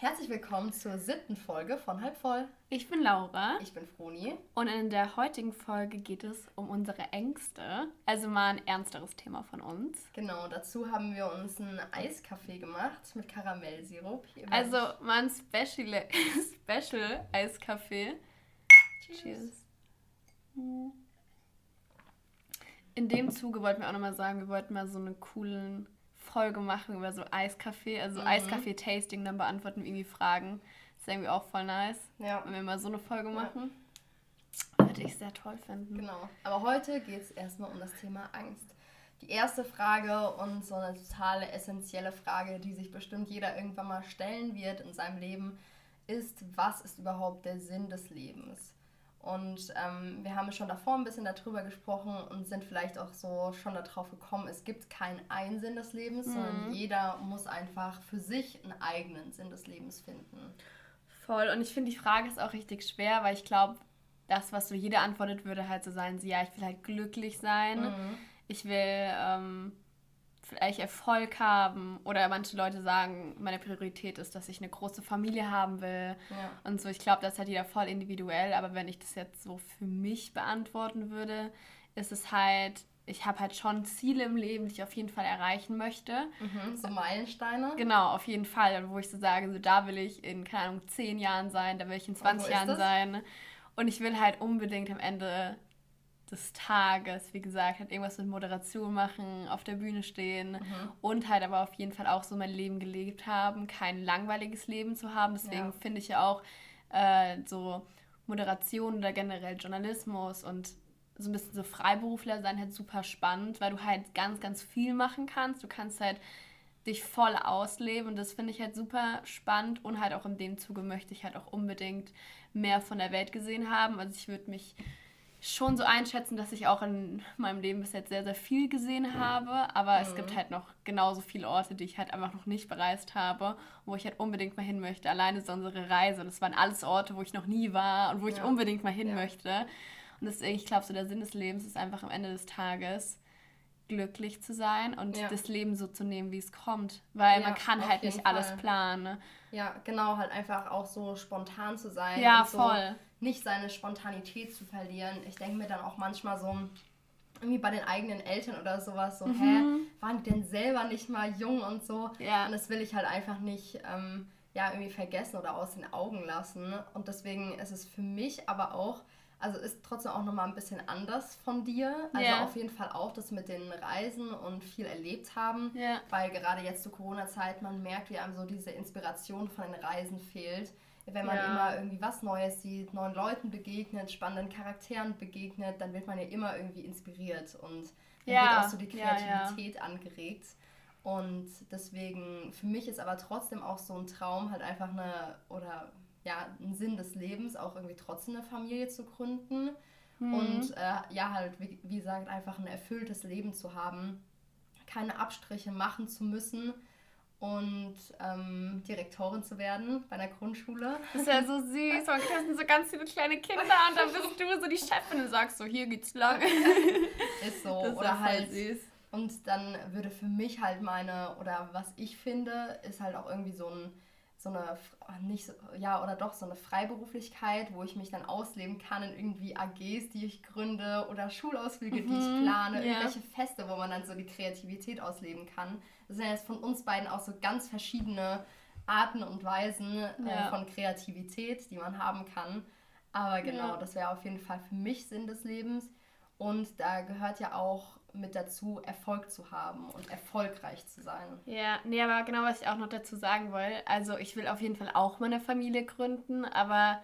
Herzlich willkommen zur siebten Folge von Halb voll. Ich bin Laura. Ich bin Froni. Und in der heutigen Folge geht es um unsere Ängste. Also mal ein ernsteres Thema von uns. Genau, dazu haben wir uns einen Eiskaffee gemacht mit Karamellsirup. Also mal ein Special, Special Eiskaffee. Cheers. Cheers. In dem Zuge wollten wir auch nochmal sagen, wir wollten mal so eine coolen Folge machen über so Eiskaffee, also mhm. Eiskaffee-Tasting, dann beantworten wir irgendwie Fragen. Das ist irgendwie auch voll nice. Ja. Wenn wir mal so eine Folge machen. Ja. Würde ich sehr toll finden. Genau. Aber heute geht es erstmal um das Thema Angst. Die erste Frage und so eine totale essentielle Frage, die sich bestimmt jeder irgendwann mal stellen wird in seinem Leben, ist, was ist überhaupt der Sinn des Lebens? Und ähm, wir haben schon davor ein bisschen darüber gesprochen und sind vielleicht auch so schon darauf gekommen, es gibt keinen einen Sinn des Lebens, mhm. sondern jeder muss einfach für sich einen eigenen Sinn des Lebens finden. Voll. Und ich finde, die Frage ist auch richtig schwer, weil ich glaube, das, was so jeder antwortet, würde halt so sein, so, ja, ich will halt glücklich sein. Mhm. Ich will ähm, vielleicht Erfolg haben oder manche Leute sagen, meine Priorität ist, dass ich eine große Familie haben will ja. und so. Ich glaube, das hat jeder voll individuell, aber wenn ich das jetzt so für mich beantworten würde, ist es halt, ich habe halt schon Ziele im Leben, die ich auf jeden Fall erreichen möchte. Mhm, so Meilensteine? Genau, auf jeden Fall. Wo ich so sage, so da will ich in, keine Ahnung, 10 Jahren sein, da will ich in 20 Jahren sein. Und ich will halt unbedingt am Ende des Tages, wie gesagt, halt irgendwas mit Moderation machen, auf der Bühne stehen mhm. und halt aber auf jeden Fall auch so mein Leben gelebt haben, kein langweiliges Leben zu haben. Deswegen ja. finde ich ja auch äh, so Moderation oder generell Journalismus und so ein bisschen so Freiberufler sein halt super spannend, weil du halt ganz, ganz viel machen kannst. Du kannst halt dich voll ausleben und das finde ich halt super spannend und halt auch in dem Zuge möchte ich halt auch unbedingt mehr von der Welt gesehen haben. Also ich würde mich schon so einschätzen, dass ich auch in meinem Leben bis jetzt sehr, sehr viel gesehen habe. Aber mhm. es gibt mhm. halt noch genauso viele Orte, die ich halt einfach noch nicht bereist habe, wo ich halt unbedingt mal hin möchte. Alleine so unsere Reise. Und es waren alles Orte, wo ich noch nie war und wo ja. ich unbedingt mal hin ja. möchte. Und deswegen, ich glaube, so der Sinn des Lebens ist einfach am Ende des Tages glücklich zu sein und ja. das Leben so zu nehmen, wie es kommt. Weil man kann halt nicht Fall. alles planen. Ja, genau, halt einfach auch so spontan zu sein. Ja, so voll nicht seine Spontanität zu verlieren. Ich denke mir dann auch manchmal so, irgendwie bei den eigenen Eltern oder sowas, so, mhm. hä, waren die denn selber nicht mal jung und so? Ja. Und das will ich halt einfach nicht, ähm, ja, irgendwie vergessen oder aus den Augen lassen. Und deswegen ist es für mich aber auch, also ist trotzdem auch nochmal ein bisschen anders von dir. Also yeah. auf jeden Fall auch das mit den Reisen und viel erlebt haben. Yeah. Weil gerade jetzt zur Corona-Zeit, man merkt, wie einem so diese Inspiration von den Reisen fehlt wenn man ja. immer irgendwie was Neues sieht, neuen Leuten begegnet, spannenden Charakteren begegnet, dann wird man ja immer irgendwie inspiriert und dann ja. wird auch so die Kreativität ja, angeregt. Und deswegen, für mich ist aber trotzdem auch so ein Traum, halt einfach eine, oder ja, ein Sinn des Lebens, auch irgendwie trotzdem eine Familie zu gründen. Mhm. Und äh, ja, halt, wie, wie gesagt, einfach ein erfülltes Leben zu haben, keine Abstriche machen zu müssen und ähm, Direktorin zu werden bei einer Grundschule. Das ist ja so süß. Man kriegt so ganz viele kleine Kinder und dann bist du so die Chefin und sagst so, hier geht's lang. Ist so. Das oder halt süß. Und dann würde für mich halt meine, oder was ich finde, ist halt auch irgendwie so ein so eine, nicht so, ja, oder doch so eine Freiberuflichkeit, wo ich mich dann ausleben kann in irgendwie AGs, die ich gründe oder Schulausflüge, mhm, die ich mhm, plane, ja. irgendwelche Feste, wo man dann so die Kreativität ausleben kann. Das sind jetzt von uns beiden auch so ganz verschiedene Arten und Weisen äh, ja. äh, von Kreativität, die man haben kann. Aber genau, ja. das wäre auf jeden Fall für mich Sinn des Lebens. Und da gehört ja auch mit dazu, Erfolg zu haben und erfolgreich zu sein. Ja, nee, aber genau, was ich auch noch dazu sagen wollte, also ich will auf jeden Fall auch meine Familie gründen, aber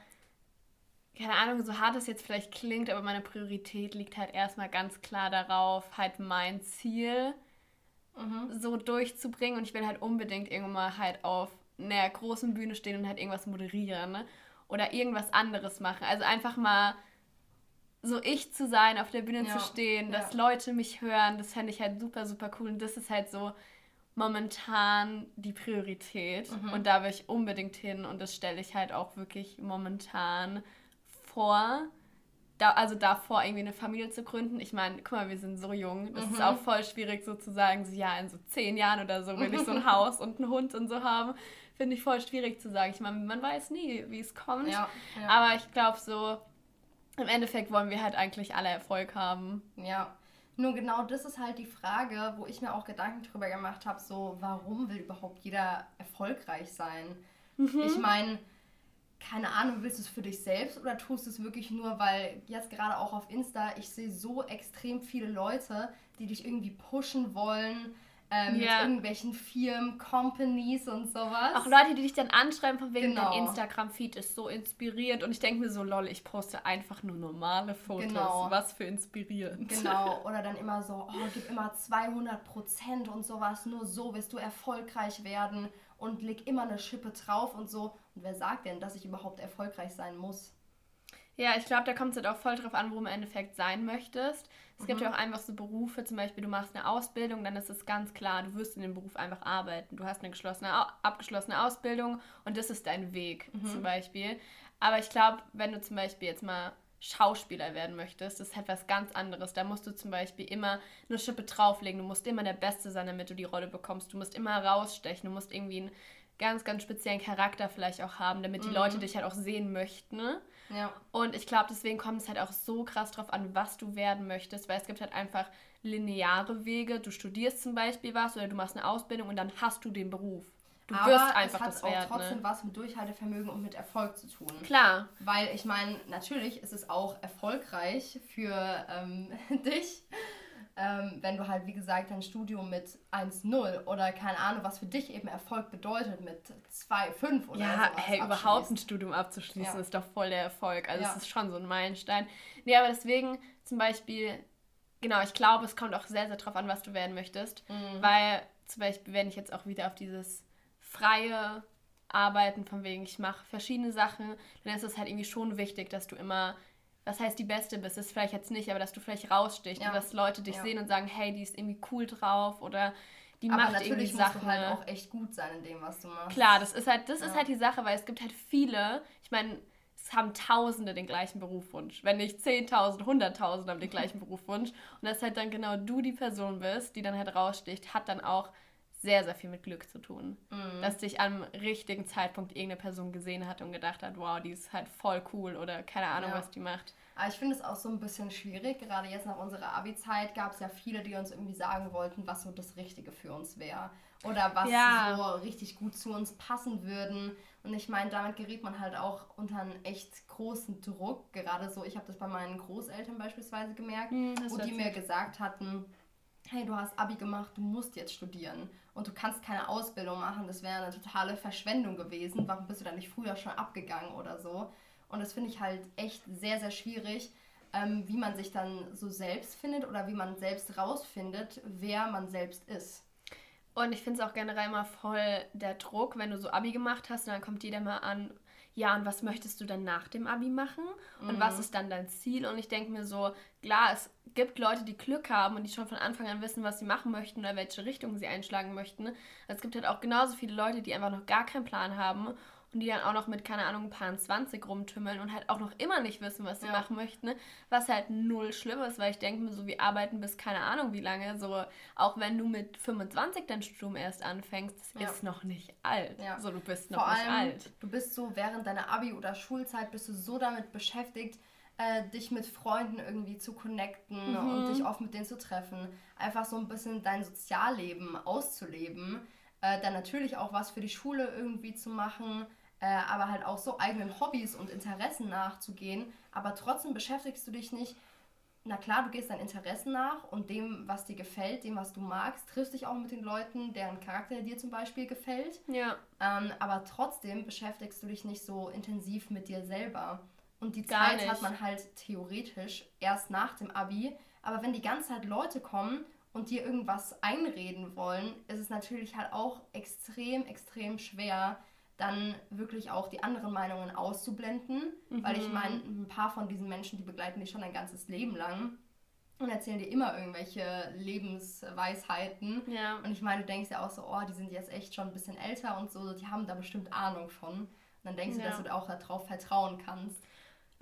keine Ahnung, so hart es jetzt vielleicht klingt, aber meine Priorität liegt halt erstmal ganz klar darauf, halt mein Ziel mhm. so durchzubringen und ich will halt unbedingt irgendwann mal halt auf einer großen Bühne stehen und halt irgendwas moderieren ne? oder irgendwas anderes machen. Also einfach mal so ich zu sein, auf der Bühne ja, zu stehen, dass ja. Leute mich hören, das fände ich halt super, super cool. Und das ist halt so momentan die Priorität. Mhm. Und da will ich unbedingt hin und das stelle ich halt auch wirklich momentan vor. Da, also davor irgendwie eine Familie zu gründen. Ich meine, guck mal, wir sind so jung. Das mhm. ist auch voll schwierig sozusagen, so ja, in so zehn Jahren oder so will ich so ein Haus und einen Hund und so haben. finde ich voll schwierig zu sagen. Ich meine, man weiß nie, wie es kommt. Ja, ja. Aber ich glaube so, im Endeffekt wollen wir halt eigentlich alle Erfolg haben. Ja. Nur genau das ist halt die Frage, wo ich mir auch Gedanken drüber gemacht habe, so warum will überhaupt jeder erfolgreich sein? Mhm. Ich meine, keine Ahnung, willst du es für dich selbst oder tust du es wirklich nur, weil jetzt gerade auch auf Insta, ich sehe so extrem viele Leute, die dich irgendwie pushen wollen, ähm, ja. mit irgendwelchen Firmen, Companies und sowas. Auch Leute, die dich dann anschreiben, von wegen genau. dein Instagram-Feed ist so inspiriert und ich denke mir so, lol, ich poste einfach nur normale Fotos. Genau. Was für inspirierend. Genau, oder dann immer so, oh, gib immer 200 Prozent und sowas, nur so wirst du erfolgreich werden und leg immer eine Schippe drauf und so. Und wer sagt denn, dass ich überhaupt erfolgreich sein muss? Ja, ich glaube, da kommt es halt auch voll drauf an, wo du im Endeffekt sein möchtest. Es mhm. gibt ja auch einfach so Berufe, zum Beispiel, du machst eine Ausbildung, dann ist es ganz klar, du wirst in dem Beruf einfach arbeiten. Du hast eine geschlossene, abgeschlossene Ausbildung und das ist dein Weg, mhm. zum Beispiel. Aber ich glaube, wenn du zum Beispiel jetzt mal Schauspieler werden möchtest, das ist halt was ganz anderes. Da musst du zum Beispiel immer eine Schippe drauflegen. Du musst immer der Beste sein, damit du die Rolle bekommst. Du musst immer rausstechen. Du musst irgendwie einen ganz, ganz speziellen Charakter vielleicht auch haben, damit die mhm. Leute dich halt auch sehen möchten. Ne? Ja. Und ich glaube, deswegen kommt es halt auch so krass drauf an, was du werden möchtest, weil es gibt halt einfach lineare Wege. Du studierst zum Beispiel was oder du machst eine Ausbildung und dann hast du den Beruf. Du Aber wirst einfach es hat das auch werden, trotzdem ne? was mit Durchhaltevermögen und mit Erfolg zu tun. Klar. Weil ich meine, natürlich ist es auch erfolgreich für ähm, dich, ähm, wenn du halt, wie gesagt, dein Studium mit 1-0 oder keine Ahnung, was für dich eben Erfolg bedeutet mit 2-5 oder Ja, hey, überhaupt ein Studium abzuschließen ja. ist doch voll der Erfolg. Also es ja. ist schon so ein Meilenstein. Nee, aber deswegen zum Beispiel, genau, ich glaube, es kommt auch sehr, sehr drauf an, was du werden möchtest. Mhm. Weil zum Beispiel, wenn ich jetzt auch wieder auf dieses freie Arbeiten, von wegen, ich mache verschiedene Sachen, dann ist es halt irgendwie schon wichtig, dass du immer was heißt die Beste bist, das ist vielleicht jetzt nicht, aber dass du vielleicht rausstichst ja. und dass Leute dich ja. sehen und sagen, hey, die ist irgendwie cool drauf oder die aber macht irgendwie Sachen. Aber natürlich musst du halt auch echt gut sein in dem, was du machst. Klar, das ist halt, das ja. ist halt die Sache, weil es gibt halt viele, ich meine, es haben Tausende den gleichen Berufswunsch. Wenn nicht Zehntausend, Hunderttausend haben den gleichen Berufswunsch. Und dass halt dann genau du die Person bist, die dann halt raussticht, hat dann auch sehr, sehr viel mit Glück zu tun. Mhm. Dass dich am richtigen Zeitpunkt irgendeine Person gesehen hat und gedacht hat, wow, die ist halt voll cool oder keine Ahnung, ja. was die macht. Aber ich finde es auch so ein bisschen schwierig. Gerade jetzt nach unserer Abi-Zeit gab es ja viele, die uns irgendwie sagen wollten, was so das Richtige für uns wäre. Oder was ja. so richtig gut zu uns passen würden. Und ich meine, damit gerät man halt auch unter einen echt großen Druck. Gerade so, ich habe das bei meinen Großeltern beispielsweise gemerkt, hm, wo die mir gesagt hatten, hey, du hast Abi gemacht, du musst jetzt studieren und du kannst keine Ausbildung machen, das wäre eine totale Verschwendung gewesen. Warum bist du dann nicht früher schon abgegangen oder so? Und das finde ich halt echt sehr, sehr schwierig, ähm, wie man sich dann so selbst findet oder wie man selbst rausfindet, wer man selbst ist. Und ich finde es auch generell immer voll der Druck, wenn du so Abi gemacht hast und dann kommt jeder mal an, ja, und was möchtest du dann nach dem Abi machen? Und mhm. was ist dann dein Ziel? Und ich denke mir so, klar, es gibt Leute, die Glück haben und die schon von Anfang an wissen, was sie machen möchten oder welche Richtung sie einschlagen möchten. Es gibt halt auch genauso viele Leute, die einfach noch gar keinen Plan haben und die dann auch noch mit, keine Ahnung, ein paar 20 rumtümmeln und halt auch noch immer nicht wissen, was sie ja. machen möchten, was halt null schlimm ist, weil ich denke mir so, wir arbeiten bis keine Ahnung wie lange, so auch wenn du mit 25 dein Studium erst anfängst, das ja. ist noch nicht alt, ja. so du bist noch Vor nicht allem, alt. Du bist so während deiner Abi- oder Schulzeit bist du so damit beschäftigt, äh, dich mit Freunden irgendwie zu connecten mhm. und dich oft mit denen zu treffen, einfach so ein bisschen dein Sozialleben auszuleben, äh, dann natürlich auch was für die Schule irgendwie zu machen, äh, aber halt auch so eigenen Hobbys und Interessen nachzugehen. Aber trotzdem beschäftigst du dich nicht. Na klar, du gehst deinen Interessen nach und dem, was dir gefällt, dem, was du magst, triffst dich auch mit den Leuten, deren Charakter dir zum Beispiel gefällt. Ja. Ähm, aber trotzdem beschäftigst du dich nicht so intensiv mit dir selber. Und die Gar Zeit nicht. hat man halt theoretisch erst nach dem Abi. Aber wenn die ganze Zeit Leute kommen und dir irgendwas einreden wollen, ist es natürlich halt auch extrem, extrem schwer, dann wirklich auch die anderen Meinungen auszublenden. Mhm. Weil ich meine, ein paar von diesen Menschen, die begleiten dich schon ein ganzes Leben lang und erzählen dir immer irgendwelche Lebensweisheiten. Ja. Und ich meine, du denkst ja auch so, oh, die sind jetzt echt schon ein bisschen älter und so, die haben da bestimmt Ahnung von. Und dann denkst ja. du, dass du auch darauf vertrauen kannst.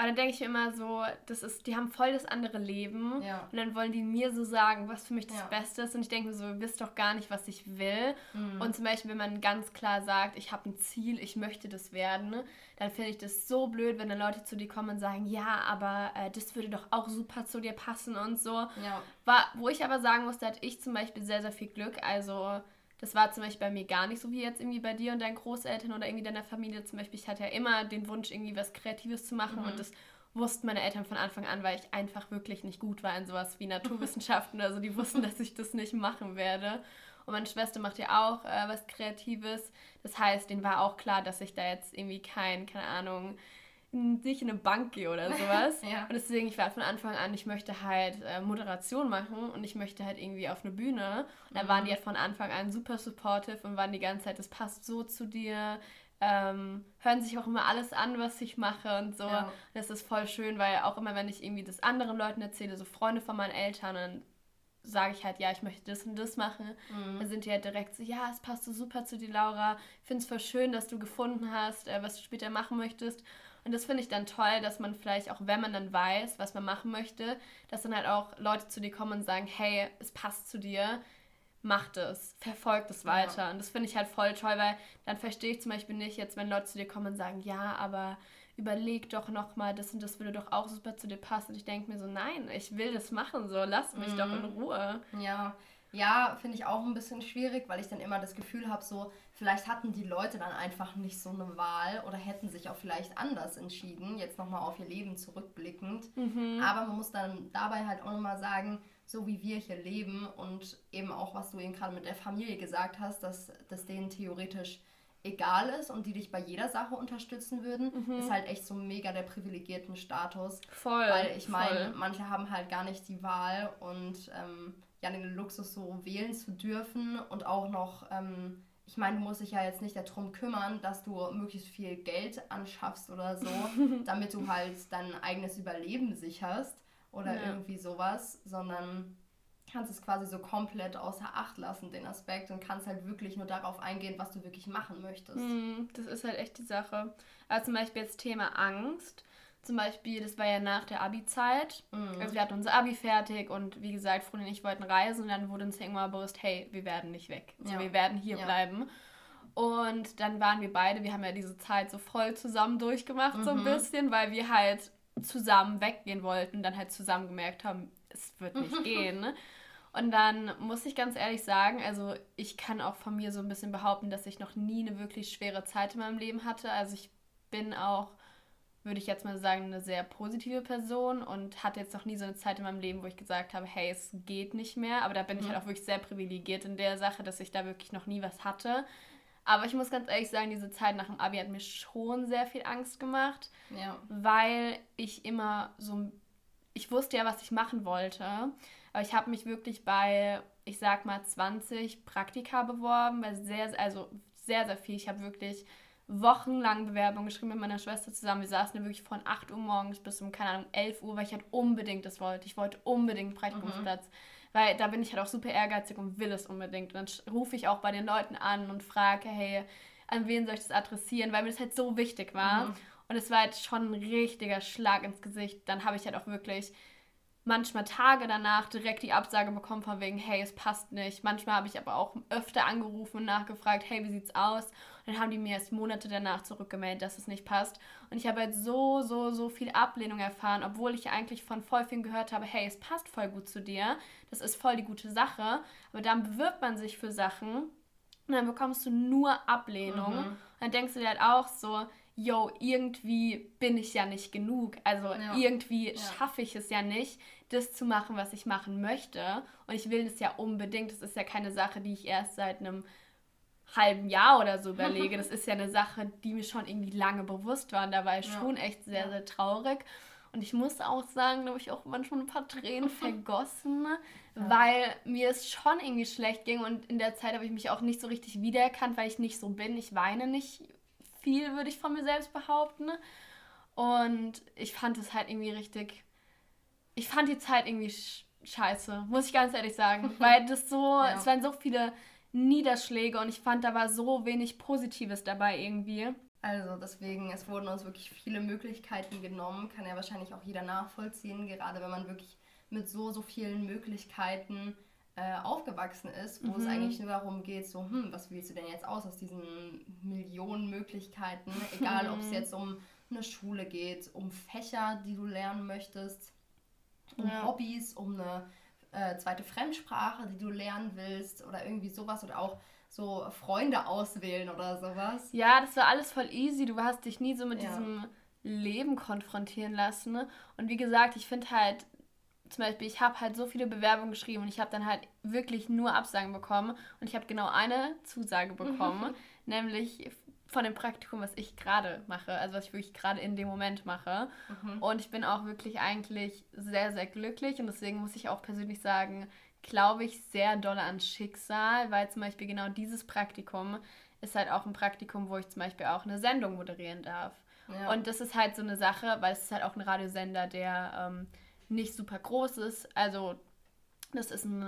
Aber dann denke ich mir immer so, das ist, die haben voll das andere Leben. Ja. Und dann wollen die mir so sagen, was für mich das ja. Beste ist. Und ich denke mir so, ihr wisst doch gar nicht, was ich will. Mhm. Und zum Beispiel, wenn man ganz klar sagt, ich habe ein Ziel, ich möchte das werden, dann finde ich das so blöd, wenn dann Leute zu dir kommen und sagen, ja, aber äh, das würde doch auch super zu dir passen und so. Ja. War, wo ich aber sagen muss, da hatte ich zum Beispiel sehr, sehr viel Glück. Also das war zum Beispiel bei mir gar nicht so wie jetzt irgendwie bei dir und deinen Großeltern oder irgendwie deiner Familie zum Beispiel. Ich hatte ja immer den Wunsch, irgendwie was Kreatives zu machen mhm. und das wussten meine Eltern von Anfang an, weil ich einfach wirklich nicht gut war in sowas wie Naturwissenschaften oder so. Die wussten, dass ich das nicht machen werde. Und meine Schwester macht ja auch äh, was Kreatives. Das heißt, denen war auch klar, dass ich da jetzt irgendwie kein, keine Ahnung, nicht in eine Bank gehe oder sowas. ja. Und deswegen, ich war von Anfang an, ich möchte halt äh, Moderation machen und ich möchte halt irgendwie auf eine Bühne. Und da mhm. waren die halt von Anfang an super supportive und waren die ganze Zeit, das passt so zu dir. Ähm, hören sich auch immer alles an, was ich mache und so. Ja. Und das ist voll schön, weil auch immer, wenn ich irgendwie das anderen Leuten erzähle, so Freunde von meinen Eltern, dann sage ich halt, ja, ich möchte das und das machen. Mhm. Dann sind die halt direkt so, ja, es passt so super zu dir, Laura. Ich finde es voll schön, dass du gefunden hast, äh, was du später machen möchtest. Und das finde ich dann toll, dass man vielleicht auch, wenn man dann weiß, was man machen möchte, dass dann halt auch Leute zu dir kommen und sagen, hey, es passt zu dir, mach das, verfolg das weiter. Ja. Und das finde ich halt voll toll, weil dann verstehe ich zum Beispiel nicht jetzt, wenn Leute zu dir kommen und sagen, ja, aber überleg doch nochmal, das und das würde doch auch super zu dir passen. Und ich denke mir so, nein, ich will das machen, so lass mich mhm. doch in Ruhe. Ja, ja, finde ich auch ein bisschen schwierig, weil ich dann immer das Gefühl habe, so, vielleicht hatten die Leute dann einfach nicht so eine Wahl oder hätten sich auch vielleicht anders entschieden, jetzt nochmal auf ihr Leben zurückblickend. Mhm. Aber man muss dann dabei halt auch nochmal sagen, so wie wir hier leben und eben auch, was du eben gerade mit der Familie gesagt hast, dass das denen theoretisch egal ist und die dich bei jeder Sache unterstützen würden, mhm. ist halt echt so mega der privilegierten Status. Voll. Weil ich meine, manche haben halt gar nicht die Wahl und ähm, ja den Luxus so wählen zu dürfen und auch noch, ähm, ich meine, du musst dich ja jetzt nicht darum kümmern, dass du möglichst viel Geld anschaffst oder so, damit du halt dein eigenes Überleben sicherst oder ja. irgendwie sowas, sondern kannst es quasi so komplett außer Acht lassen, den Aspekt, und kannst halt wirklich nur darauf eingehen, was du wirklich machen möchtest. Mm, das ist halt echt die Sache. Also zum Beispiel jetzt Thema Angst zum Beispiel, das war ja nach der Abi-Zeit. Mhm. Also wir hatten unser Abi fertig und wie gesagt, Freundin und ich wollten reisen und dann wurde uns irgendwann bewusst, hey, wir werden nicht weg. Also ja. wir werden hier ja. bleiben. Und dann waren wir beide, wir haben ja diese Zeit so voll zusammen durchgemacht, mhm. so ein mhm. bisschen, weil wir halt zusammen weggehen wollten und dann halt zusammen gemerkt haben, es wird nicht gehen. Ne? Und dann muss ich ganz ehrlich sagen, also ich kann auch von mir so ein bisschen behaupten, dass ich noch nie eine wirklich schwere Zeit in meinem Leben hatte. Also ich bin auch würde ich jetzt mal sagen, eine sehr positive Person und hatte jetzt noch nie so eine Zeit in meinem Leben, wo ich gesagt habe, hey, es geht nicht mehr. Aber da bin mhm. ich halt auch wirklich sehr privilegiert in der Sache, dass ich da wirklich noch nie was hatte. Aber ich muss ganz ehrlich sagen, diese Zeit nach dem Abi hat mir schon sehr viel Angst gemacht, ja. weil ich immer so, ich wusste ja, was ich machen wollte, aber ich habe mich wirklich bei, ich sag mal, 20 Praktika beworben, bei sehr, also sehr, sehr viel. Ich habe wirklich wochenlang Bewerbung geschrieben mit meiner Schwester zusammen. Wir saßen wirklich von 8 Uhr morgens bis um, keine Ahnung, 11 Uhr, weil ich halt unbedingt das wollte. Ich wollte unbedingt Praktikumsplatz. Mhm. Weil da bin ich halt auch super ehrgeizig und will es unbedingt. Und dann rufe ich auch bei den Leuten an und frage, hey, an wen soll ich das adressieren? Weil mir das halt so wichtig war. Mhm. Und es war halt schon ein richtiger Schlag ins Gesicht. Dann habe ich halt auch wirklich manchmal Tage danach direkt die Absage bekommen von wegen, hey, es passt nicht. Manchmal habe ich aber auch öfter angerufen und nachgefragt, hey, wie sieht's aus? Und dann haben die mir erst Monate danach zurückgemeldet, dass es nicht passt. Und ich habe halt so, so, so viel Ablehnung erfahren, obwohl ich eigentlich von voll vielen gehört habe, hey, es passt voll gut zu dir. Das ist voll die gute Sache. Aber dann bewirbt man sich für Sachen und dann bekommst du nur Ablehnung. Mhm. Und dann denkst du dir halt auch so, yo, irgendwie bin ich ja nicht genug. Also ja. irgendwie ja. schaffe ich es ja nicht, das zu machen, was ich machen möchte. Und ich will das ja unbedingt. Das ist ja keine Sache, die ich erst seit einem halben Jahr oder so überlege. Das ist ja eine Sache, die mir schon irgendwie lange bewusst war. Und da war ich ja. schon echt sehr, sehr traurig. Und ich muss auch sagen, da habe ich auch manchmal ein paar Tränen vergossen, ja. weil mir es schon irgendwie schlecht ging. Und in der Zeit habe ich mich auch nicht so richtig wiedererkannt, weil ich nicht so bin. Ich weine nicht viel, würde ich von mir selbst behaupten. Und ich fand es halt irgendwie richtig. Ich fand die Zeit irgendwie scheiße, muss ich ganz ehrlich sagen. weil das so, ja. es waren so viele Niederschläge und ich fand, da war so wenig Positives dabei irgendwie. Also deswegen, es wurden uns wirklich viele Möglichkeiten genommen, kann ja wahrscheinlich auch jeder nachvollziehen, gerade wenn man wirklich mit so, so vielen Möglichkeiten äh, aufgewachsen ist, wo mhm. es eigentlich nur darum geht, so, hm, was wählst du denn jetzt aus aus diesen Millionen Möglichkeiten, egal ob es jetzt um eine Schule geht, um Fächer, die du lernen möchtest, um ja. Hobbys, um eine äh, zweite Fremdsprache, die du lernen willst oder irgendwie sowas oder auch so Freunde auswählen oder sowas. Ja, das war alles voll easy. Du hast dich nie so mit ja. diesem Leben konfrontieren lassen. Und wie gesagt, ich finde halt, zum Beispiel, ich habe halt so viele Bewerbungen geschrieben und ich habe dann halt wirklich nur Absagen bekommen. Und ich habe genau eine Zusage bekommen, nämlich von dem Praktikum, was ich gerade mache, also was ich wirklich gerade in dem Moment mache. Mhm. Und ich bin auch wirklich eigentlich sehr, sehr glücklich und deswegen muss ich auch persönlich sagen, glaube ich sehr doll an Schicksal, weil zum Beispiel genau dieses Praktikum ist halt auch ein Praktikum, wo ich zum Beispiel auch eine Sendung moderieren darf. Ja. Und das ist halt so eine Sache, weil es ist halt auch ein Radiosender, der ähm, nicht super groß ist. Also das ist ein,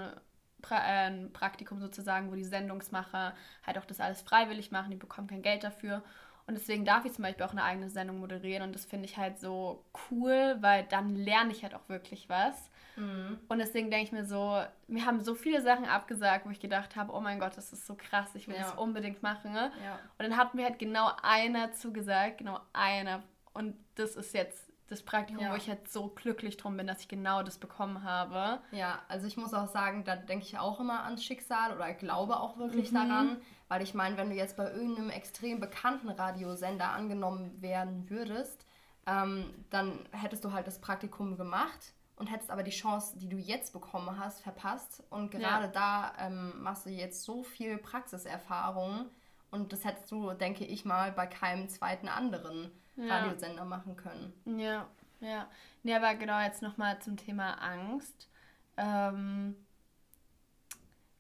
pra äh, ein Praktikum sozusagen, wo die Sendungsmacher halt auch das alles freiwillig machen, die bekommen kein Geld dafür. Und deswegen darf ich zum Beispiel auch eine eigene Sendung moderieren und das finde ich halt so cool, weil dann lerne ich halt auch wirklich was. Mhm. Und deswegen denke ich mir so, wir haben so viele Sachen abgesagt, wo ich gedacht habe, oh mein Gott, das ist so krass, ich will ja. das unbedingt machen. Ne? Ja. Und dann hat mir halt genau einer zugesagt, genau einer. Und das ist jetzt das Praktikum, ja. wo ich halt so glücklich drum bin, dass ich genau das bekommen habe. Ja, also ich muss auch sagen, da denke ich auch immer ans Schicksal oder glaube auch wirklich mhm. daran, weil ich meine, wenn du jetzt bei irgendeinem extrem bekannten Radiosender angenommen werden würdest, ähm, dann hättest du halt das Praktikum gemacht und hättest aber die Chance, die du jetzt bekommen hast, verpasst. Und gerade ja. da ähm, machst du jetzt so viel Praxiserfahrung und das hättest du, denke ich mal, bei keinem zweiten anderen ja. Radiosender machen können. Ja, ja. Nee, aber genau jetzt nochmal zum Thema Angst. Ähm,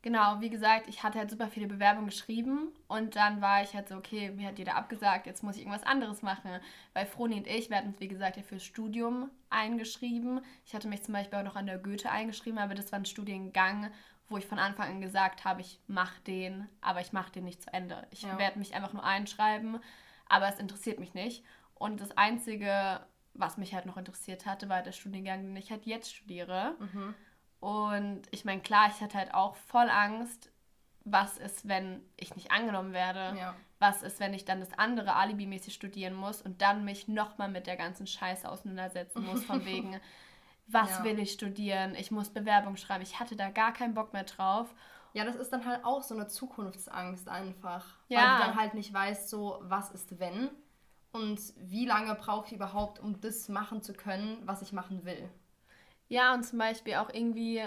Genau, wie gesagt, ich hatte halt super viele Bewerbungen geschrieben und dann war ich halt so, okay, mir hat jeder abgesagt, jetzt muss ich irgendwas anderes machen. Weil Froni und ich, wir hatten uns, wie gesagt, ja fürs Studium eingeschrieben. Ich hatte mich zum Beispiel auch noch an der Goethe eingeschrieben, aber das war ein Studiengang, wo ich von Anfang an gesagt habe, ich mache den, aber ich mache den nicht zu Ende. Ich ja. werde mich einfach nur einschreiben, aber es interessiert mich nicht. Und das Einzige, was mich halt noch interessiert hatte, war der Studiengang, den ich halt jetzt studiere. Mhm. Und ich meine, klar, ich hatte halt auch voll Angst, was ist, wenn ich nicht angenommen werde? Ja. Was ist, wenn ich dann das andere alibimäßig studieren muss und dann mich nochmal mit der ganzen Scheiße auseinandersetzen muss, von wegen, was ja. will ich studieren? Ich muss Bewerbung schreiben. Ich hatte da gar keinen Bock mehr drauf. Ja, das ist dann halt auch so eine Zukunftsangst einfach. Ja. Weil du dann halt nicht weißt, so, was ist wenn? Und wie lange brauche ich überhaupt, um das machen zu können, was ich machen will? Ja, und zum Beispiel auch irgendwie,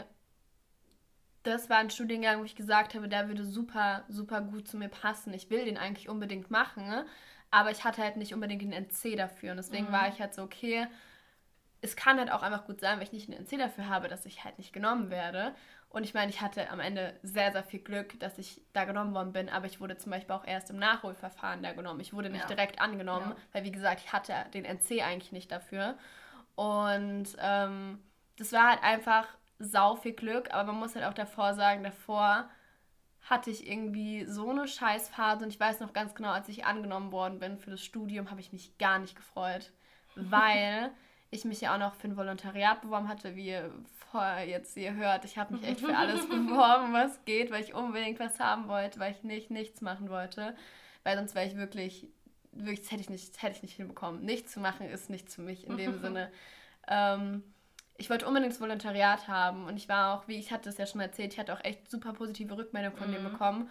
das war ein Studiengang, wo ich gesagt habe, der würde super, super gut zu mir passen. Ich will den eigentlich unbedingt machen, ne? aber ich hatte halt nicht unbedingt den NC dafür. Und deswegen mhm. war ich halt so, okay, es kann halt auch einfach gut sein, wenn ich nicht den NC dafür habe, dass ich halt nicht genommen werde. Und ich meine, ich hatte am Ende sehr, sehr viel Glück, dass ich da genommen worden bin, aber ich wurde zum Beispiel auch erst im Nachholverfahren da genommen. Ich wurde nicht ja. direkt angenommen, ja. weil wie gesagt, ich hatte den NC eigentlich nicht dafür. Und ähm, das war halt einfach sau viel Glück, aber man muss halt auch davor sagen, davor hatte ich irgendwie so eine Scheißphase und ich weiß noch ganz genau, als ich angenommen worden bin für das Studium, habe ich mich gar nicht gefreut, weil ich mich ja auch noch für ein Volontariat beworben hatte, wie ihr jetzt hier hört. Ich habe mich echt für alles beworben, was geht, weil ich unbedingt was haben wollte, weil ich nicht nichts machen wollte, weil sonst wäre ich wirklich, wirklich das hätte ich nicht, hätte ich nicht hinbekommen. Nichts zu machen ist nicht für mich in dem Sinne. Ähm, ich wollte unbedingt das Volontariat haben und ich war auch, wie ich hatte es ja schon erzählt, ich hatte auch echt super positive Rückmeldungen von mhm. denen bekommen.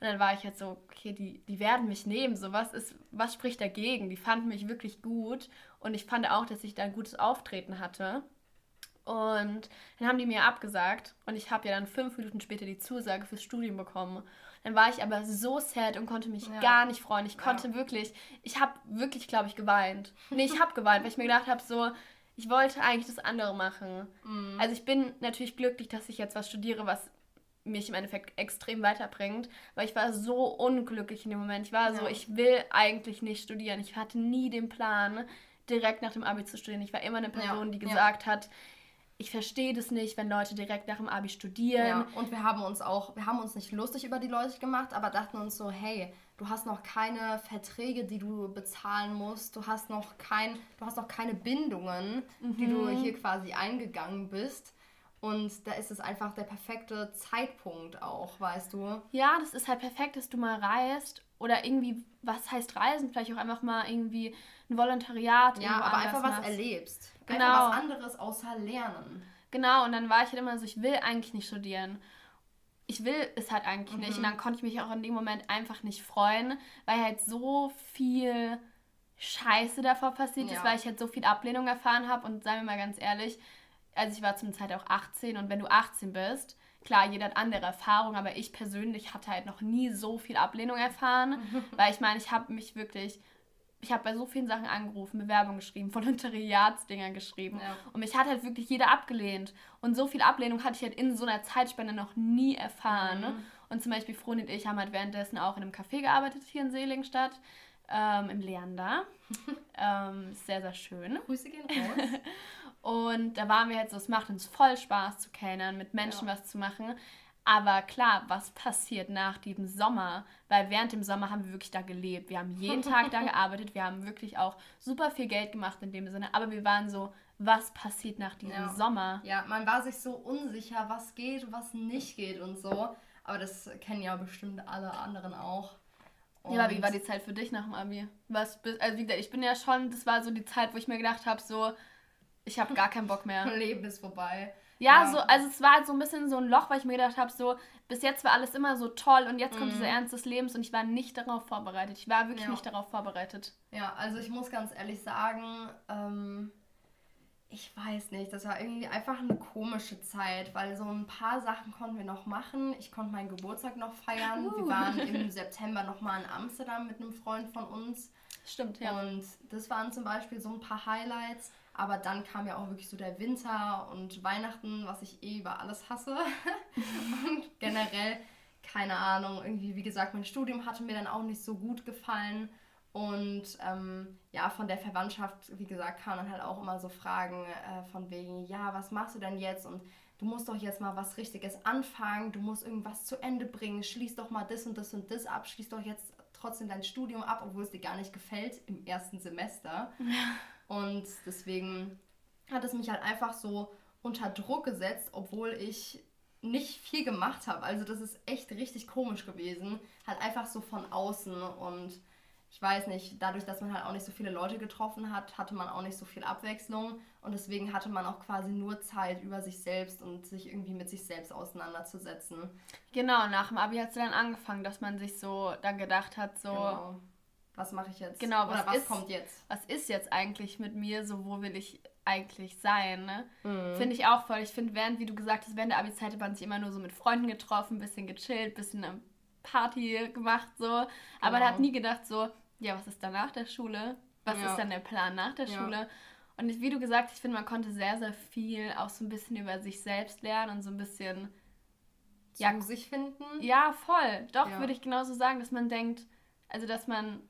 Und dann war ich jetzt so, okay, die, die werden mich nehmen. So, was ist, was spricht dagegen? Die fanden mich wirklich gut. Und ich fand auch, dass ich da ein gutes Auftreten hatte. Und dann haben die mir abgesagt und ich habe ja dann fünf Minuten später die Zusage fürs Studium bekommen. Dann war ich aber so sad und konnte mich ja. gar nicht freuen. Ich konnte ja. wirklich, ich habe wirklich, glaube ich, geweint. Nee, ich habe geweint, weil ich mir gedacht habe, so, ich wollte eigentlich das andere machen. Mhm. Also ich bin natürlich glücklich, dass ich jetzt was studiere, was mich im Endeffekt extrem weiterbringt, weil ich war so unglücklich in dem Moment. Ich war ja. so, ich will eigentlich nicht studieren. Ich hatte nie den Plan, direkt nach dem Abi zu studieren. Ich war immer eine Person, ja. die gesagt ja. hat, ich verstehe das nicht, wenn Leute direkt nach dem Abi studieren. Ja, und wir haben uns auch, wir haben uns nicht lustig über die Leute gemacht, aber dachten uns so, hey, du hast noch keine Verträge, die du bezahlen musst, du hast noch kein, du hast noch keine Bindungen, mhm. die du mhm. hier quasi eingegangen bist. Und da ist es einfach der perfekte Zeitpunkt auch, weißt du? Ja, das ist halt perfekt, dass du mal reist oder irgendwie, was heißt reisen? Vielleicht auch einfach mal irgendwie ein Volontariat. Ja, aber einfach was machst. erlebst. Genau. Einfach was anderes außer Lernen. Genau, und dann war ich halt immer so, ich will eigentlich nicht studieren. Ich will es halt eigentlich mhm. nicht. Und dann konnte ich mich auch in dem Moment einfach nicht freuen, weil halt so viel Scheiße davor passiert ja. ist, weil ich halt so viel Ablehnung erfahren habe. Und seien wir mal ganz ehrlich, also ich war zum Zeit auch 18 und wenn du 18 bist, klar, jeder hat andere Erfahrungen, aber ich persönlich hatte halt noch nie so viel Ablehnung erfahren, weil ich meine, ich habe mich wirklich ich habe bei so vielen Sachen angerufen, Bewerbungen geschrieben, Volontariatsdinger geschrieben. Ja. Und mich hat halt wirklich jeder abgelehnt. Und so viel Ablehnung hatte ich halt in so einer Zeitspanne noch nie erfahren. Mhm. Und zum Beispiel Froni und ich haben halt währenddessen auch in einem Café gearbeitet hier in Seligenstadt. Ähm, Im Leander. ähm, sehr, sehr schön. Grüße gehen raus. Und da waren wir halt so, es macht uns voll Spaß zu kellnern, mit Menschen ja. was zu machen. Aber klar, was passiert nach diesem Sommer? Weil während dem Sommer haben wir wirklich da gelebt. Wir haben jeden Tag da gearbeitet. Wir haben wirklich auch super viel Geld gemacht in dem Sinne. Aber wir waren so, was passiert nach diesem ja. Sommer? Ja, man war sich so unsicher, was geht, was nicht geht und so. Aber das kennen ja bestimmt alle anderen auch. Und ja, aber wie war die Zeit für dich nach dem Abi? Was, also wie gesagt, ich bin ja schon, das war so die Zeit, wo ich mir gedacht habe, so, ich habe gar keinen Bock mehr. Leben ist vorbei. Ja, ja, so, also es war halt so ein bisschen so ein Loch, weil ich mir gedacht habe, so, bis jetzt war alles immer so toll und jetzt kommt mhm. dieser Ernst des Lebens und ich war nicht darauf vorbereitet. Ich war wirklich ja. nicht darauf vorbereitet. Ja, also ich muss ganz ehrlich sagen, ähm, ich weiß nicht, das war irgendwie einfach eine komische Zeit, weil so ein paar Sachen konnten wir noch machen. Ich konnte meinen Geburtstag noch feiern. Uh. Wir waren im September nochmal in Amsterdam mit einem Freund von uns. Stimmt, ja. Und das waren zum Beispiel so ein paar Highlights. Aber dann kam ja auch wirklich so der Winter und Weihnachten, was ich eh über alles hasse. und generell, keine Ahnung, irgendwie, wie gesagt, mein Studium hatte mir dann auch nicht so gut gefallen. Und ähm, ja, von der Verwandtschaft, wie gesagt, kamen dann halt auch immer so Fragen äh, von wegen, ja, was machst du denn jetzt? Und du musst doch jetzt mal was Richtiges anfangen, du musst irgendwas zu Ende bringen, schließ doch mal das und das und das ab, schließ doch jetzt trotzdem dein Studium ab, obwohl es dir gar nicht gefällt im ersten Semester. Und deswegen hat es mich halt einfach so unter Druck gesetzt, obwohl ich nicht viel gemacht habe. Also das ist echt richtig komisch gewesen. Halt einfach so von außen und ich weiß nicht, dadurch, dass man halt auch nicht so viele Leute getroffen hat, hatte man auch nicht so viel Abwechslung und deswegen hatte man auch quasi nur Zeit über sich selbst und sich irgendwie mit sich selbst auseinanderzusetzen. Genau, nach dem Abi hat es dann angefangen, dass man sich so dann gedacht hat, so, genau was mache ich jetzt? Genau, was, was ist, kommt jetzt? Was ist jetzt eigentlich mit mir? So, wo will ich eigentlich sein? Ne? Mhm. Finde ich auch voll. Ich finde, während, wie du gesagt hast, während der Abi-Zeit hat man sich immer nur so mit Freunden getroffen, ein bisschen gechillt, ein bisschen eine Party gemacht, so. Genau. Aber man hat nie gedacht, so, ja, was ist dann nach der Schule? Was ja. ist dann der Plan nach der ja. Schule? Und wie du gesagt hast, ich finde, man konnte sehr, sehr viel auch so ein bisschen über sich selbst lernen und so ein bisschen. Zu ja, sich finden? Ja, voll. Doch, ja. würde ich genauso sagen, dass man denkt, also dass man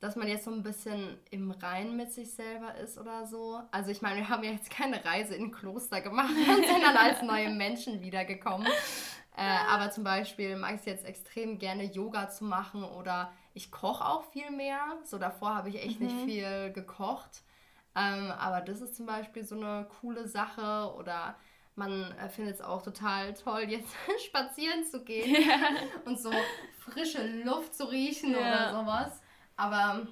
dass man jetzt so ein bisschen im Rein mit sich selber ist oder so. Also ich meine, wir haben ja jetzt keine Reise in ein Kloster gemacht und sind dann als neue Menschen wiedergekommen. Äh, aber zum Beispiel mag ich es jetzt extrem gerne, Yoga zu machen oder ich koche auch viel mehr. So davor habe ich echt mhm. nicht viel gekocht. Ähm, aber das ist zum Beispiel so eine coole Sache oder man äh, findet es auch total toll, jetzt spazieren zu gehen ja. und so frische Luft zu riechen ja. oder sowas. Aber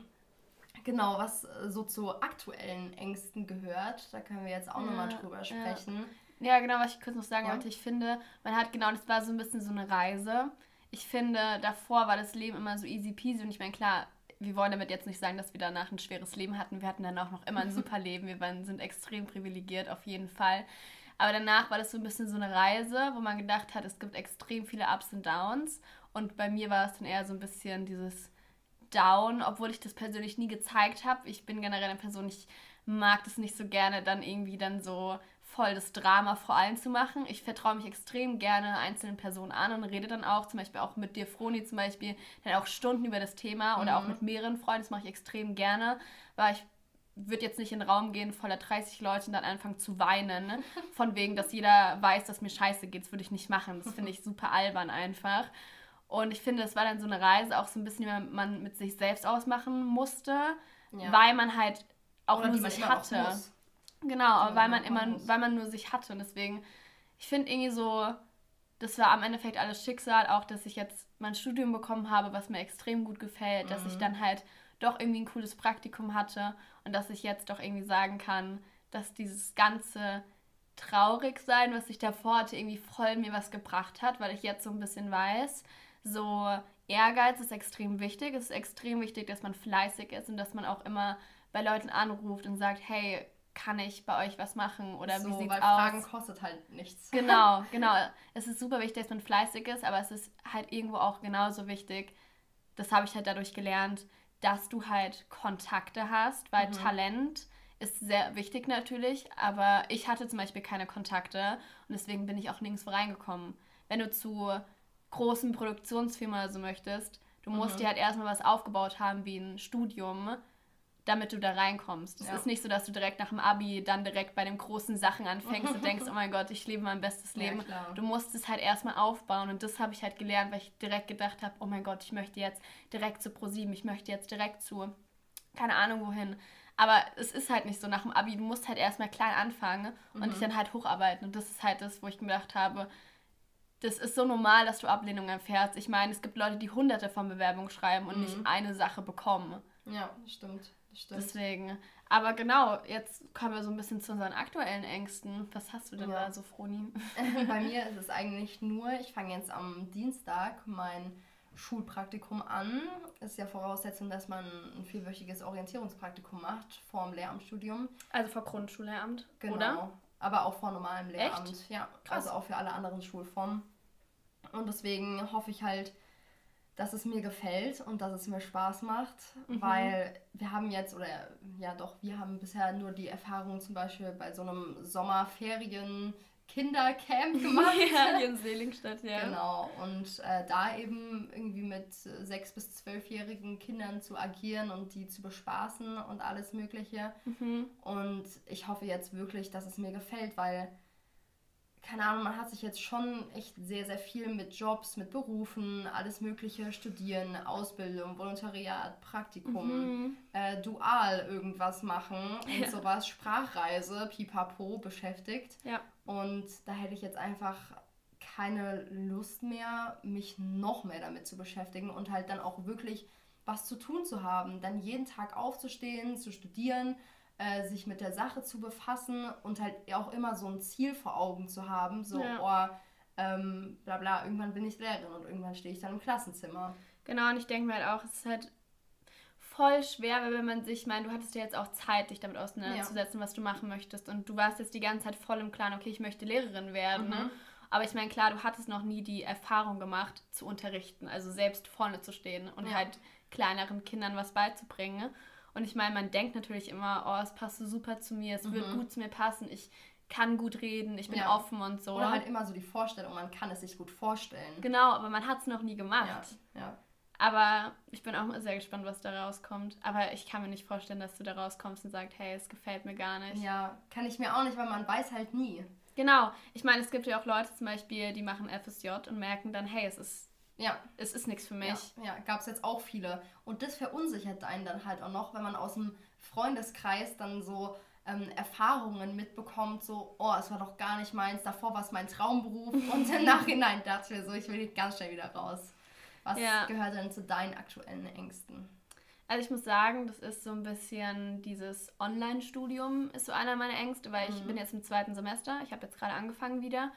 genau, was so zu aktuellen Ängsten gehört, da können wir jetzt auch ja, nochmal drüber sprechen. Ja. ja. genau, was ich kurz noch sagen ja. wollte. Ich finde, man hat genau, das war so ein bisschen so eine Reise. Ich finde, davor war das Leben immer so easy peasy und ich meine, klar, wir wollen damit jetzt nicht sagen, dass wir danach ein schweres Leben hatten. Wir hatten dann auch noch immer ein super Leben. Wir waren, sind extrem privilegiert, auf jeden Fall. Aber danach war das so ein bisschen so eine Reise, wo man gedacht hat, es gibt extrem viele Ups und Downs. Und bei mir war es dann eher so ein bisschen dieses down, obwohl ich das persönlich nie gezeigt habe. Ich bin generell eine Person, ich mag das nicht so gerne, dann irgendwie dann so voll das Drama vor allem zu machen. Ich vertraue mich extrem gerne einzelnen Personen an und rede dann auch, zum Beispiel auch mit dir, Froni zum Beispiel, dann auch Stunden über das Thema oder mhm. auch mit mehreren Freunden. Das mache ich extrem gerne, weil ich würde jetzt nicht in den Raum gehen voller 30 Leute und dann anfangen zu weinen. Ne? Von wegen, dass jeder weiß, dass mir scheiße geht. Das würde ich nicht machen. Das finde ich super albern einfach. Und ich finde, es war dann so eine Reise auch so ein bisschen, die man mit sich selbst ausmachen musste, ja. weil man halt auch Oder nur sich hatte. Genau, aber weil man immer, muss. weil man nur sich hatte. Und deswegen, ich finde irgendwie so, das war am Endeffekt alles Schicksal, auch dass ich jetzt mein Studium bekommen habe, was mir extrem gut gefällt, mhm. dass ich mhm. dann halt doch irgendwie ein cooles Praktikum hatte und dass ich jetzt doch irgendwie sagen kann, dass dieses ganze traurig sein, was ich davor hatte, irgendwie voll mir was gebracht hat, weil ich jetzt so ein bisschen weiß, so Ehrgeiz ist extrem wichtig. Es ist extrem wichtig, dass man fleißig ist und dass man auch immer bei Leuten anruft und sagt, hey, kann ich bei euch was machen oder so, wie sieht's weil aus? Fragen kostet halt nichts. Genau, genau. Es ist super wichtig, dass man fleißig ist, aber es ist halt irgendwo auch genauso wichtig. Das habe ich halt dadurch gelernt, dass du halt Kontakte hast, weil mhm. Talent ist sehr wichtig natürlich, aber ich hatte zum Beispiel keine Kontakte und deswegen bin ich auch nirgendwo reingekommen. Wenn du zu großen Produktionsfirmen so möchtest, du musst mhm. dir halt erstmal was aufgebaut haben wie ein Studium, damit du da reinkommst. Es ja. ist nicht so, dass du direkt nach dem Abi dann direkt bei den großen Sachen anfängst und denkst, oh mein Gott, ich lebe mein bestes Leben. Ja, du musst es halt erstmal aufbauen und das habe ich halt gelernt, weil ich direkt gedacht habe, oh mein Gott, ich möchte jetzt direkt zu ProSieben, ich möchte jetzt direkt zu keine Ahnung wohin. Aber es ist halt nicht so nach dem Abi, du musst halt erstmal klein anfangen und mhm. dich dann halt hocharbeiten. Und das ist halt das, wo ich gedacht habe, das ist so normal, dass du Ablehnung erfährst. Ich meine, es gibt Leute, die hunderte von Bewerbungen schreiben und mhm. nicht eine Sache bekommen. Ja, stimmt. stimmt. Deswegen. Aber genau, jetzt kommen wir so ein bisschen zu unseren aktuellen Ängsten. Was hast du denn ja. da so, Froni? Bei mir ist es eigentlich nur, ich fange jetzt am Dienstag mein Schulpraktikum an. Ist ja Voraussetzung, dass man ein vierwöchiges Orientierungspraktikum macht vor dem Lehramtsstudium. Also vor Grundschullehramt, genau. oder? Aber auch vor normalem Lehramt. Echt? Ja, Krass. also auch für alle anderen Schulformen. Und deswegen hoffe ich halt, dass es mir gefällt und dass es mir Spaß macht, mhm. weil wir haben jetzt, oder ja doch, wir haben bisher nur die Erfahrung zum Beispiel bei so einem Sommerferien Kindercamp gemacht. ja, hier in Seligenstadt, ja. Genau. Und äh, da eben irgendwie mit sechs- bis zwölfjährigen Kindern zu agieren und die zu bespaßen und alles Mögliche. Mhm. Und ich hoffe jetzt wirklich, dass es mir gefällt, weil, keine Ahnung, man hat sich jetzt schon echt sehr, sehr viel mit Jobs, mit Berufen, alles Mögliche studieren, Ausbildung, Volontariat, Praktikum, mhm. äh, dual irgendwas machen und ja. sowas, Sprachreise, pipapo beschäftigt. Ja. Und da hätte ich jetzt einfach keine Lust mehr, mich noch mehr damit zu beschäftigen und halt dann auch wirklich was zu tun zu haben. Dann jeden Tag aufzustehen, zu studieren, äh, sich mit der Sache zu befassen und halt auch immer so ein Ziel vor Augen zu haben. So, ja. oh, ähm, bla bla, irgendwann bin ich Lehrerin und irgendwann stehe ich dann im Klassenzimmer. Genau, und ich denke mir halt auch, es ist halt voll schwer, weil wenn man sich, ich meine, du hattest ja jetzt auch Zeit, dich damit auseinanderzusetzen, ja. was du machen möchtest. Und du warst jetzt die ganze Zeit voll im Klaren, okay, ich möchte Lehrerin werden. Mhm. Ne? Aber ich meine, klar, du hattest noch nie die Erfahrung gemacht, zu unterrichten, also selbst vorne zu stehen und ja. halt kleineren Kindern was beizubringen. Und ich meine, man denkt natürlich immer, oh, es passt so super zu mir, es mhm. wird gut zu mir passen, ich kann gut reden, ich bin ja. offen und so. Oder halt immer so die Vorstellung, man kann es sich gut vorstellen. Genau, aber man hat es noch nie gemacht. Ja. ja. Aber ich bin auch sehr gespannt, was da rauskommt. Aber ich kann mir nicht vorstellen, dass du da rauskommst und sagst, hey, es gefällt mir gar nicht. Ja, kann ich mir auch nicht, weil man weiß halt nie. Genau. Ich meine, es gibt ja auch Leute zum Beispiel, die machen FSJ und merken dann, hey, es ist, ja. es ist nichts für mich. Ja, ja gab es jetzt auch viele. Und das verunsichert einen dann halt auch noch, wenn man aus dem Freundeskreis dann so ähm, Erfahrungen mitbekommt, so, oh, es war doch gar nicht meins, davor war es mein Traumberuf und im Nachhinein dachte ich mir so, ich will ganz schnell wieder raus. Was ja. gehört denn zu deinen aktuellen Ängsten? Also ich muss sagen, das ist so ein bisschen dieses Online-Studium ist so einer meiner Ängste, weil ich mhm. bin jetzt im zweiten Semester. Ich habe jetzt gerade angefangen wieder.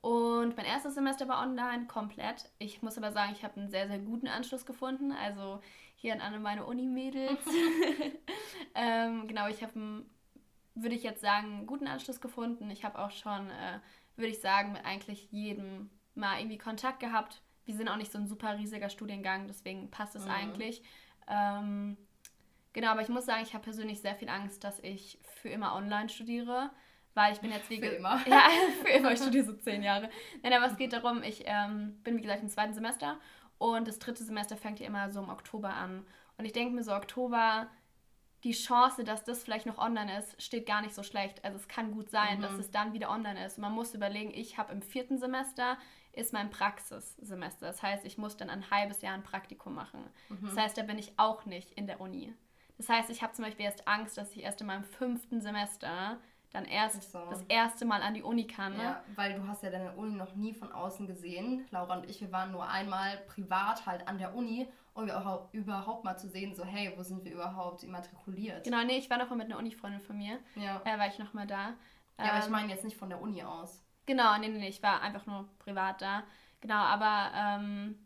Und mein erstes Semester war online komplett. Ich muss aber sagen, ich habe einen sehr, sehr guten Anschluss gefunden. Also hier an alle meine Uni-Mädels. ähm, genau, ich habe einen, würde ich jetzt sagen, einen guten Anschluss gefunden. Ich habe auch schon, äh, würde ich sagen, mit eigentlich jedem mal irgendwie Kontakt gehabt wir sind auch nicht so ein super riesiger Studiengang, deswegen passt es mhm. eigentlich. Ähm, genau, aber ich muss sagen, ich habe persönlich sehr viel Angst, dass ich für immer online studiere, weil ich bin jetzt wie für immer. Ja, für immer. Ich studiere so zehn Jahre. Nein, aber es geht darum, ich ähm, bin wie gesagt im zweiten Semester und das dritte Semester fängt ja immer so im Oktober an. Und ich denke mir so, Oktober, die Chance, dass das vielleicht noch online ist, steht gar nicht so schlecht. Also es kann gut sein, mhm. dass es dann wieder online ist. man muss überlegen, ich habe im vierten Semester ist mein Praxissemester. Das heißt, ich muss dann ein halbes Jahr ein Praktikum machen. Mhm. Das heißt, da bin ich auch nicht in der Uni. Das heißt, ich habe zum Beispiel erst Angst, dass ich erst in meinem fünften Semester dann erst so. das erste Mal an die Uni kann. Ne? Ja, weil du hast ja deine Uni noch nie von außen gesehen. Laura und ich, wir waren nur einmal privat halt an der Uni, um überhaupt mal zu sehen, so hey, wo sind wir überhaupt immatrikuliert? Genau, nee, ich war noch mal mit einer Uni-Freundin von mir. Ja. Äh, war ich noch mal da. Ja, ähm, aber ich ähm, meine jetzt nicht von der Uni aus. Genau, nee, nee, nee, ich war einfach nur privat da. Genau, aber ähm,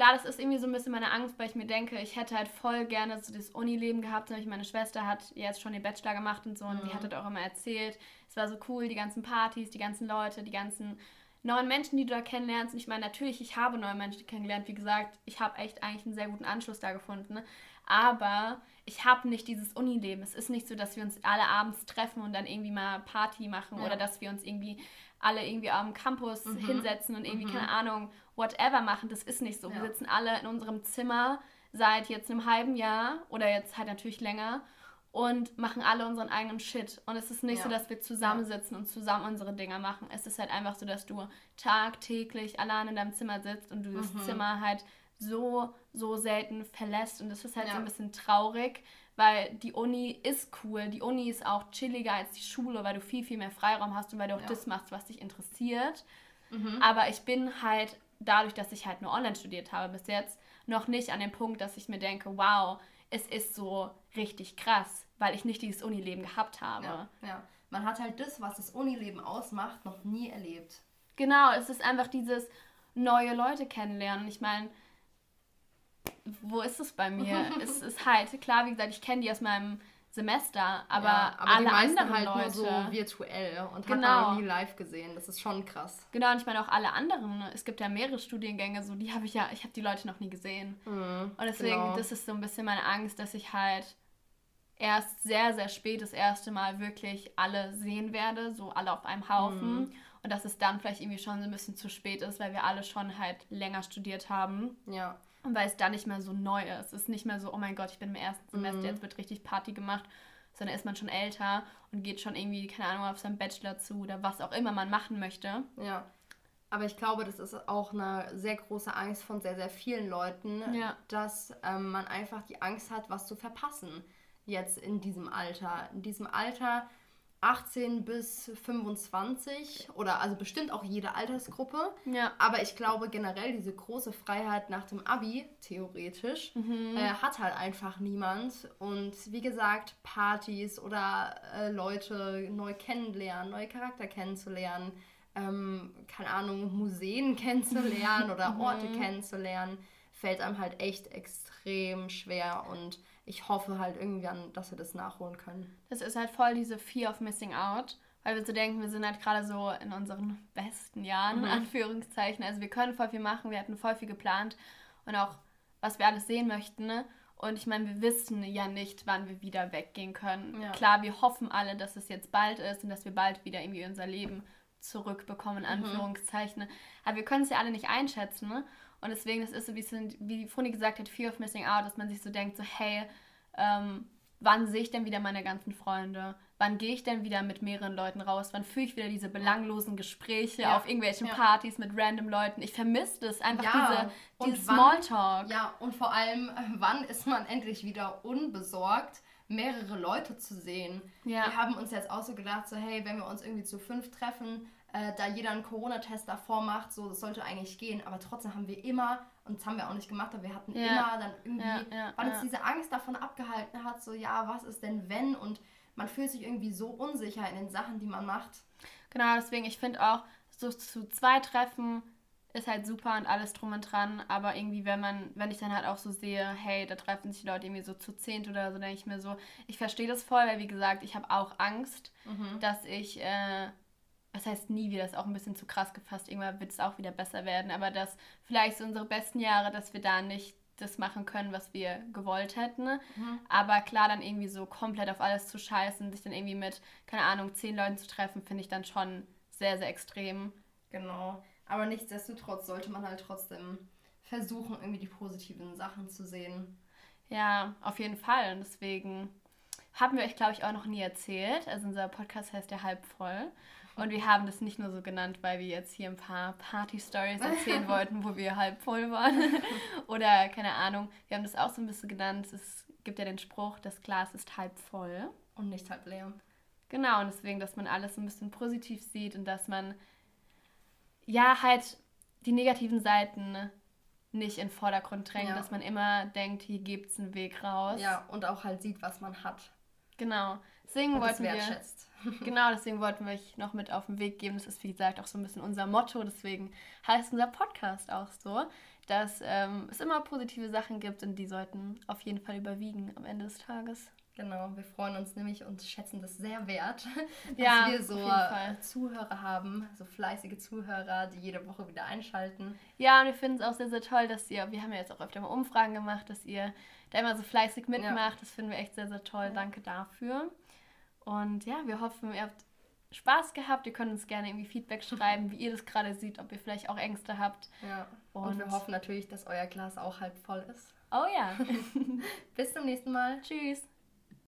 klar, das ist irgendwie so ein bisschen meine Angst, weil ich mir denke, ich hätte halt voll gerne so das Unileben gehabt. Meine Schwester hat jetzt schon den Bachelor gemacht und so und mhm. die hat das auch immer erzählt. Es war so cool, die ganzen Partys, die ganzen Leute, die ganzen neuen Menschen, die du da kennenlernst. Und ich meine, natürlich, ich habe neue Menschen kennengelernt. Wie gesagt, ich habe echt eigentlich einen sehr guten Anschluss da gefunden. Ne? Aber ich habe nicht dieses Unileben. Es ist nicht so, dass wir uns alle abends treffen und dann irgendwie mal Party machen ja. oder dass wir uns irgendwie alle irgendwie am Campus mhm. hinsetzen und irgendwie, mhm. keine Ahnung, whatever machen. Das ist nicht so. Ja. Wir sitzen alle in unserem Zimmer seit jetzt einem halben Jahr oder jetzt halt natürlich länger und machen alle unseren eigenen Shit. Und es ist nicht ja. so, dass wir zusammensitzen und zusammen unsere Dinger machen. Es ist halt einfach so, dass du tagtäglich allein in deinem Zimmer sitzt und du das mhm. Zimmer halt so, so selten verlässt. Und das ist halt ja. so ein bisschen traurig, weil die Uni ist cool. Die Uni ist auch chilliger als die Schule, weil du viel, viel mehr Freiraum hast und weil du auch ja. das machst, was dich interessiert. Mhm. Aber ich bin halt dadurch, dass ich halt nur online studiert habe bis jetzt, noch nicht an dem Punkt, dass ich mir denke, wow, es ist so richtig krass, weil ich nicht dieses Unileben gehabt habe. Ja, ja. man hat halt das, was das Unileben ausmacht, noch nie erlebt. Genau, es ist einfach dieses neue Leute kennenlernen. Ich meine, wo ist es bei mir? es ist halt, klar, wie gesagt, ich kenne die aus meinem Semester, aber, ja, aber alle anderen halt Leute, nur so virtuell und genau. hat man nie live gesehen. Das ist schon krass. Genau, und ich meine auch alle anderen. Es gibt ja mehrere Studiengänge, so die habe ich ja, ich habe die Leute noch nie gesehen. Mhm, und deswegen, genau. das ist so ein bisschen meine Angst, dass ich halt erst sehr, sehr spät das erste Mal wirklich alle sehen werde, so alle auf einem Haufen. Mhm. Und dass es dann vielleicht irgendwie schon so ein bisschen zu spät ist, weil wir alle schon halt länger studiert haben. Ja. Und weil es da nicht mehr so neu ist. Es ist nicht mehr so, oh mein Gott, ich bin im ersten Semester, mhm. jetzt wird richtig Party gemacht, sondern ist man schon älter und geht schon irgendwie, keine Ahnung, auf seinen Bachelor zu oder was auch immer man machen möchte. Ja. Aber ich glaube, das ist auch eine sehr große Angst von sehr, sehr vielen Leuten, ja. dass ähm, man einfach die Angst hat, was zu verpassen jetzt in diesem Alter. In diesem Alter 18 bis 25 oder also bestimmt auch jede Altersgruppe. Ja. Aber ich glaube generell diese große Freiheit nach dem Abi, theoretisch, mhm. äh, hat halt einfach niemand. Und wie gesagt, Partys oder äh, Leute neu kennenlernen, neue Charakter kennenzulernen, ähm, keine Ahnung, Museen kennenzulernen oder mhm. Orte kennenzulernen, fällt einem halt echt extrem schwer und ich hoffe halt irgendwann, dass wir das nachholen können. Das ist halt voll diese Fear of Missing Out, weil wir so denken, wir sind halt gerade so in unseren besten Jahren, mhm. in Anführungszeichen. Also wir können voll viel machen, wir hatten voll viel geplant und auch, was wir alles sehen möchten. Ne? Und ich meine, wir wissen ja nicht, wann wir wieder weggehen können. Ja. Klar, wir hoffen alle, dass es jetzt bald ist und dass wir bald wieder irgendwie unser Leben zurückbekommen, in mhm. Anführungszeichen. Mhm. Aber wir können es ja alle nicht einschätzen. Ne? Und deswegen, das ist so, wie, wie Funi gesagt hat, Fear of Missing Out, dass man sich so denkt, so, hey, ähm, wann sehe ich denn wieder meine ganzen Freunde? Wann gehe ich denn wieder mit mehreren Leuten raus? Wann führe ich wieder diese belanglosen Gespräche ja. auf irgendwelchen ja. Partys mit random Leuten? Ich vermisse das einfach, ja. diese, diese Smalltalk. Ja, und vor allem, wann ist man endlich wieder unbesorgt? mehrere Leute zu sehen. Ja. Wir haben uns jetzt auch so gedacht, so hey, wenn wir uns irgendwie zu fünf treffen, äh, da jeder einen Corona-Test davor macht, so das sollte eigentlich gehen. Aber trotzdem haben wir immer, und das haben wir auch nicht gemacht, aber wir hatten ja. immer dann irgendwie, ja, ja, weil uns diese Angst davon abgehalten hat, so ja, was ist denn wenn? Und man fühlt sich irgendwie so unsicher in den Sachen, die man macht. Genau, deswegen, ich finde auch, so zu zwei Treffen ist halt super und alles drum und dran, aber irgendwie, wenn man, wenn ich dann halt auch so sehe, hey, da treffen sich die Leute irgendwie so zu zehnt oder so, denke ich mir so, ich verstehe das voll, weil wie gesagt, ich habe auch Angst, mhm. dass ich äh, was heißt nie wieder, ist auch ein bisschen zu krass gefasst, irgendwann wird es auch wieder besser werden, aber dass vielleicht so unsere besten Jahre, dass wir da nicht das machen können, was wir gewollt hätten. Mhm. Aber klar, dann irgendwie so komplett auf alles zu scheißen, sich dann irgendwie mit, keine Ahnung, zehn Leuten zu treffen, finde ich dann schon sehr, sehr extrem. Genau. Aber nichtsdestotrotz sollte man halt trotzdem versuchen, irgendwie die positiven Sachen zu sehen. Ja, auf jeden Fall. Und deswegen haben wir euch, glaube ich, auch noch nie erzählt. Also unser Podcast heißt ja halb voll. Und wir haben das nicht nur so genannt, weil wir jetzt hier ein paar Party-Stories erzählen wollten, wo wir halb voll waren. Oder keine Ahnung, wir haben das auch so ein bisschen genannt. Es gibt ja den Spruch, das Glas ist halb voll. Und nicht halb leer. Genau, und deswegen, dass man alles ein bisschen positiv sieht und dass man ja halt die negativen Seiten nicht in den Vordergrund drängt, ja. dass man immer denkt, hier gibt es einen Weg raus. Ja, und auch halt sieht, was man hat. Genau. Deswegen und wollten wir. genau, deswegen wollten wir euch noch mit auf den Weg geben. Das ist, wie gesagt, auch so ein bisschen unser Motto. Deswegen heißt unser Podcast auch so, dass ähm, es immer positive Sachen gibt und die sollten auf jeden Fall überwiegen am Ende des Tages. Genau, wir freuen uns nämlich und schätzen das sehr wert, dass ja, wir so Zuhörer haben, so fleißige Zuhörer, die jede Woche wieder einschalten. Ja, und wir finden es auch sehr, sehr toll, dass ihr, wir haben ja jetzt auch öfter mal Umfragen gemacht, dass ihr da immer so fleißig mitmacht. Ja. Das finden wir echt sehr, sehr toll. Ja. Danke dafür. Und ja, wir hoffen, ihr habt Spaß gehabt. Ihr könnt uns gerne irgendwie Feedback schreiben, wie ihr das gerade seht, ob ihr vielleicht auch Ängste habt. Ja. Und, und wir hoffen natürlich, dass euer Glas auch halb voll ist. Oh ja. Bis zum nächsten Mal. Tschüss.